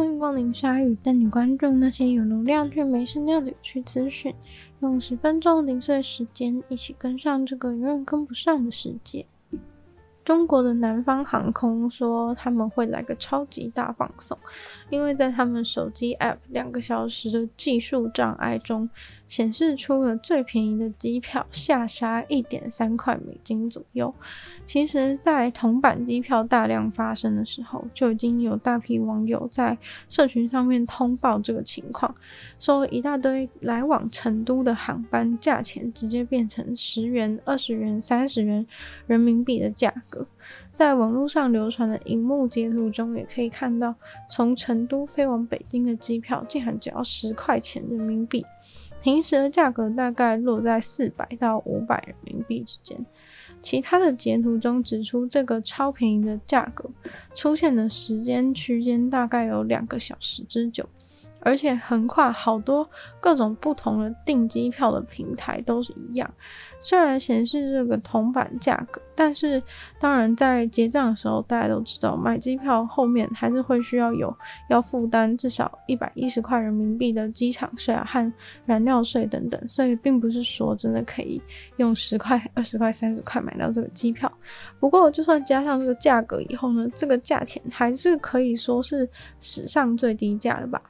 欢迎光临鲨鱼，带你关注那些有流量却没声量的有趣资讯。用十分钟零碎时间，一起跟上这个永远跟不上的世界。中国的南方航空说他们会来个超级大放送，因为在他们手机 App 两个小时的技术障碍中，显示出了最便宜的机票下杀一点三块美金左右。其实，在铜板机票大量发生的时候，就已经有大批网友在社群上面通报这个情况，说一大堆来往成都的航班价钱直接变成十元、二十元、三十元人民币的价格。在网络上流传的荧幕截图中，也可以看到，从成都飞往北京的机票竟然只要十块钱人民币，平时的价格大概落在四百到五百人民币之间。其他的截图中指出，这个超便宜的价格出现的时间区间大概有两个小时之久。而且横跨好多各种不同的订机票的平台都是一样，虽然显示这个铜板价格，但是当然在结账的时候，大家都知道买机票后面还是会需要有要负担至少一百一十块人民币的机场税啊和燃料税等等，所以并不是说真的可以用十块、二十块、三十块买到这个机票。不过就算加上这个价格以后呢，这个价钱还是可以说是史上最低价了吧。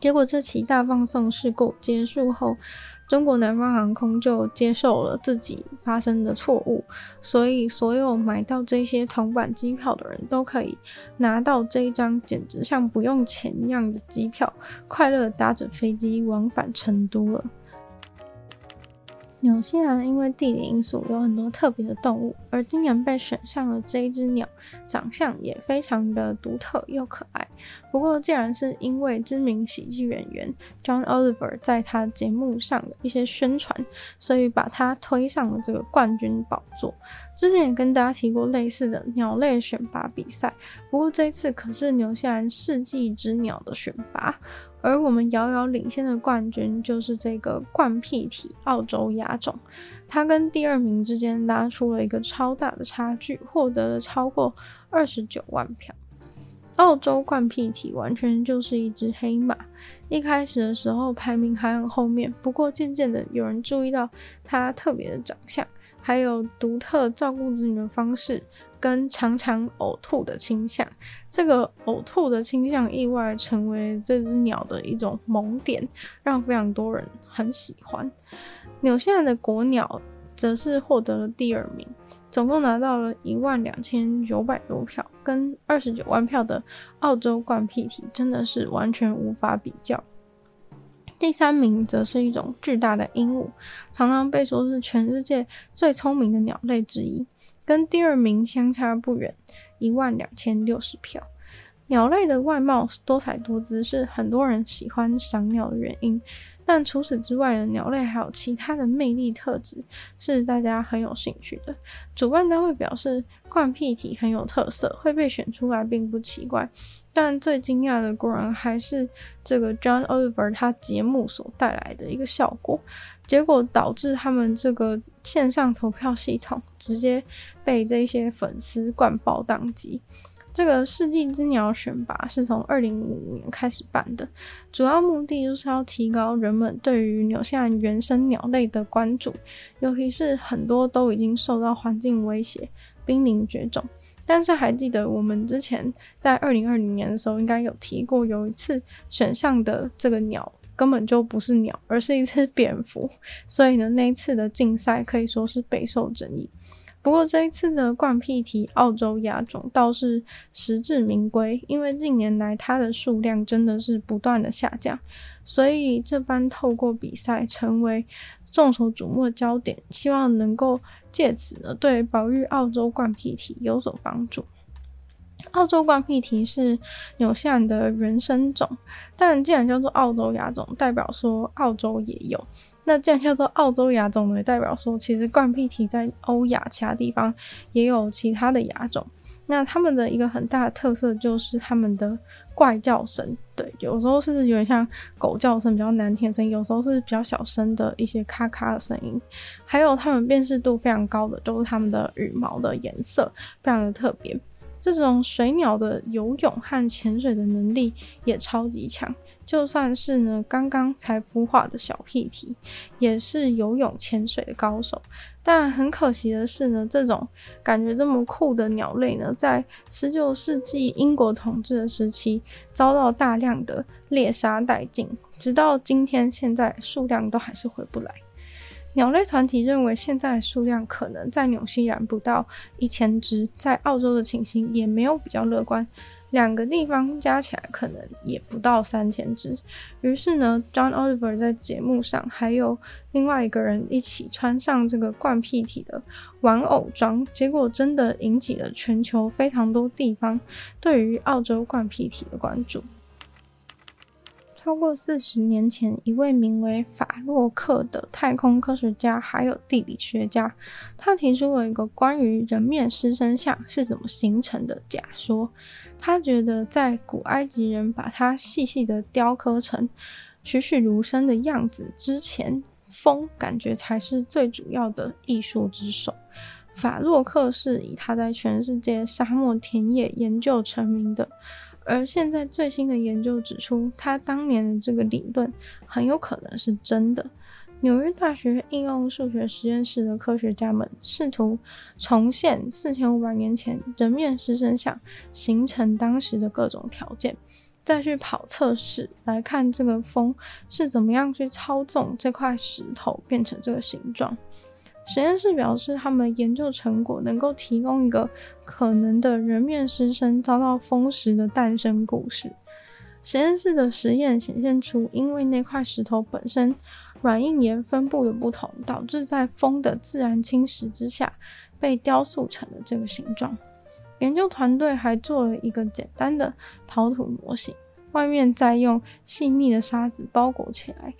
结果这起大放送事故结束后，中国南方航空就接受了自己发生的错误，所以所有买到这些铜板机票的人都可以拿到这一张简直像不用钱一样的机票，快乐搭着飞机往返成都了。纽西兰因为地理因素有很多特别的动物，而今年被选上了这一只鸟，长相也非常的独特又可爱。不过，竟然是因为知名喜剧演员 John Oliver 在他节目上的一些宣传，所以把他推上了这个冠军宝座。之前也跟大家提过类似的鸟类选拔比赛，不过这一次可是纽西兰世纪之鸟的选拔。而我们遥遥领先的冠军就是这个冠屁体澳洲亚种，它跟第二名之间拉出了一个超大的差距，获得了超过二十九万票。澳洲冠屁体完全就是一只黑马，一开始的时候排名还很后面，不过渐渐的有人注意到它特别的长相，还有独特照顾子女的方式。跟常常呕吐的倾向，这个呕吐的倾向意外成为这只鸟的一种萌点，让非常多人很喜欢。纽西兰的国鸟则是获得了第二名，总共拿到了一万两千九百多票，跟二十九万票的澳洲冠屁体真的是完全无法比较。第三名则是一种巨大的鹦鹉，常常被说是全世界最聪明的鸟类之一。跟第二名相差不远，一万两千六十票。鸟类的外貌多彩多姿，是很多人喜欢赏鸟的原因。但除此之外的鸟类还有其他的魅力特质，是大家很有兴趣的。主办单位表示，冠屁体很有特色，会被选出来并不奇怪。但最惊讶的，果然还是这个 John Oliver 他节目所带来的一个效果。结果导致他们这个线上投票系统直接被这些粉丝灌爆当机。这个世纪之鸟选拔是从二零零五年开始办的，主要目的就是要提高人们对于纽西兰原生鸟类的关注，尤其是很多都已经受到环境威胁、濒临绝种。但是还记得我们之前在二零二零年的时候，应该有提过，有一次选上的这个鸟。根本就不是鸟，而是一只蝙蝠。所以呢，那一次的竞赛可以说是备受争议。不过这一次的冠屁体澳洲亚种倒是实至名归，因为近年来它的数量真的是不断的下降，所以这般透过比赛成为众所瞩目的焦点，希望能够借此呢对保育澳洲冠屁体有所帮助。澳洲冠屁体是纽西兰的原生种，但既然叫做澳洲亚种，代表说澳洲也有。那既然叫做澳洲亚种呢，代表说其实冠屁体在欧亚其他地方也有其他的亚种。那他们的一个很大的特色就是他们的怪叫声，对，有时候是有点像狗叫声，比较难听的声音；有时候是比较小声的一些咔咔的声音。还有他们辨识度非常高的，都是他们的羽毛的颜色，非常的特别。这种水鸟的游泳和潜水的能力也超级强，就算是呢刚刚才孵化的小屁体，也是游泳潜水的高手。但很可惜的是呢，这种感觉这么酷的鸟类呢，在十九世纪英国统治的时期，遭到大量的猎杀殆尽，直到今天，现在数量都还是回不来。鸟类团体认为，现在数量可能在纽西兰不到一千只，在澳洲的情形也没有比较乐观，两个地方加起来可能也不到三千只。于是呢，John Oliver 在节目上还有另外一个人一起穿上这个冠屁体的玩偶装，结果真的引起了全球非常多地方对于澳洲冠屁体的关注。超过四十年前，一位名为法洛克的太空科学家还有地理学家，他提出了一个关于人面狮身像是怎么形成的假说。他觉得，在古埃及人把它细细的雕刻成栩栩如生的样子之前，风感觉才是最主要的艺术之首。法洛克是以他在全世界沙漠田野研究成名的。而现在最新的研究指出，他当年的这个理论很有可能是真的。纽约大学应用数学实验室的科学家们试图重现四千五百年前人面狮身像形成当时的各种条件，再去跑测试来看这个风是怎么样去操纵这块石头变成这个形状。实验室表示，他们研究成果能够提供一个可能的人面狮身遭到风蚀的诞生故事。实验室的实验显现出，因为那块石头本身软硬岩分布的不同，导致在风的自然侵蚀之下被雕塑成了这个形状。研究团队还做了一个简单的陶土模型，外面再用细密的沙子包裹起来。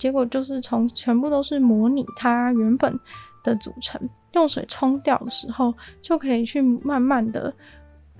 结果就是从全部都是模拟它原本的组成，用水冲掉的时候，就可以去慢慢的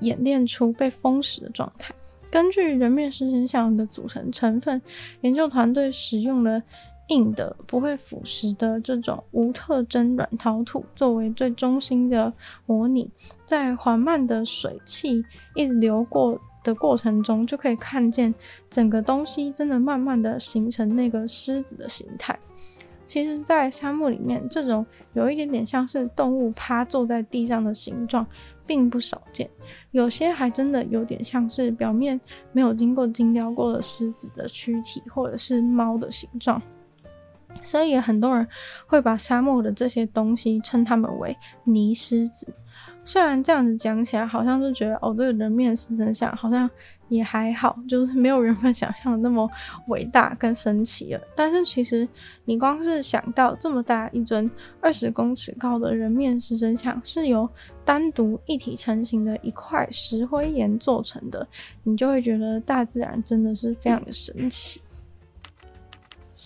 演练出被封死的状态。根据人面狮身像的组成成分，研究团队使用了硬的、不会腐蚀的这种无特征软陶土作为最中心的模拟，在缓慢的水汽一直流过的过程中，就可以看见整个东西真的慢慢的形成那个狮子的形态。其实，在沙漠里面，这种有一点点像是动物趴坐在地上的形状，并不少见。有些还真的有点像是表面没有经过精雕过的狮子的躯体，或者是猫的形状。所以，很多人会把沙漠的这些东西称它们为泥狮子。虽然这样子讲起来，好像是觉得哦，这个人面狮身像好像也还好，就是没有人们想象的那么伟大跟神奇了。但是其实你光是想到这么大一尊二十公尺高的人面狮身像是由单独一体成型的一块石灰岩做成的，你就会觉得大自然真的是非常的神奇。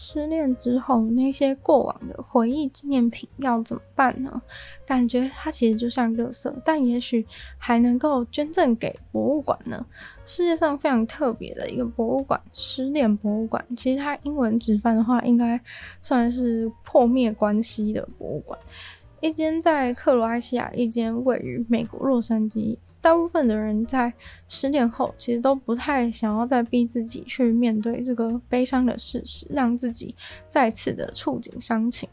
失恋之后，那些过往的回忆纪念品要怎么办呢？感觉它其实就像垃圾，但也许还能够捐赠给博物馆呢。世界上非常特别的一个博物馆——失恋博物馆。其实它英文直翻的话，应该算是破灭关系的博物馆。一间在克罗埃西亚，一间位于美国洛杉矶。大部分的人在失恋后，其实都不太想要再逼自己去面对这个悲伤的事实，让自己再次的触景伤情。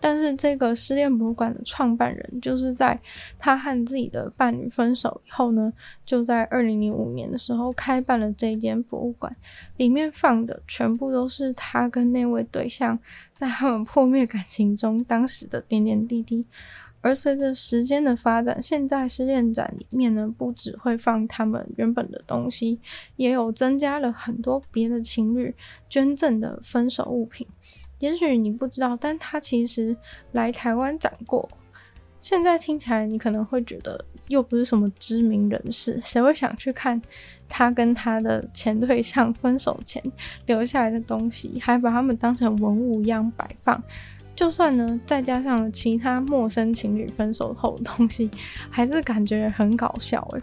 但是，这个失恋博物馆的创办人，就是在他和自己的伴侣分手以后呢，就在二零零五年的时候开办了这间博物馆，里面放的全部都是他跟那位对象在他们破灭感情中当时的点点滴滴。而随着时间的发展，现在失恋展里面呢，不只会放他们原本的东西，也有增加了很多别的情侣捐赠的分手物品。也许你不知道，但他其实来台湾展过。现在听起来你可能会觉得又不是什么知名人士，谁会想去看他跟他的前对象分手前留下来的东西，还把他们当成文物一样摆放？就算呢，再加上其他陌生情侣分手后的东西，还是感觉很搞笑诶。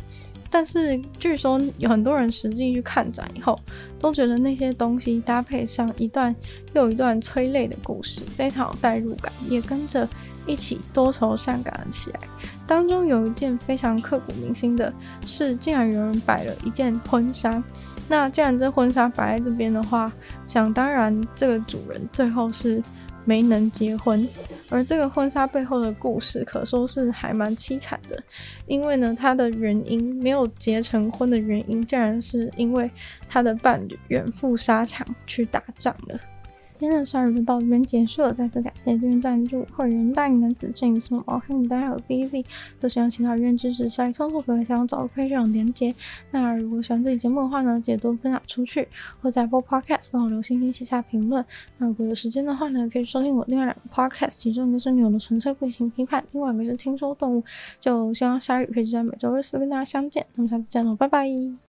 但是据说有很多人实际去看展以后，都觉得那些东西搭配上一段又一段催泪的故事，非常有代入感，也跟着一起多愁善感了起来。当中有一件非常刻骨铭心的是，竟然有人摆了一件婚纱。那既然这婚纱摆在这边的话，想当然这个主人最后是没能结婚。而这个婚纱背后的故事可说是还蛮凄惨的，因为呢，他的原因没有结成婚的原因，竟然是因为他的伴侣远赴沙场去打仗了。今天的鲨鱼就到这边结束了，再次感谢这边赞助会员大龄男子郑什么毛黑牡丹还有 ZZ，都希望其他愿支持鲨鱼创作，可以想要找到配上连接。那如果喜欢这期节目的话呢，记得多分享出去，或在播 Podcast 帮我留星星写下评论。那如果有时间的话呢，可以收听我另外两个 Podcast，其中一个是女友的纯粹不理性批判，另外一个是听说动物。就希望鲨鱼可以在每周日四跟大家相见，那么下次见喽，拜拜。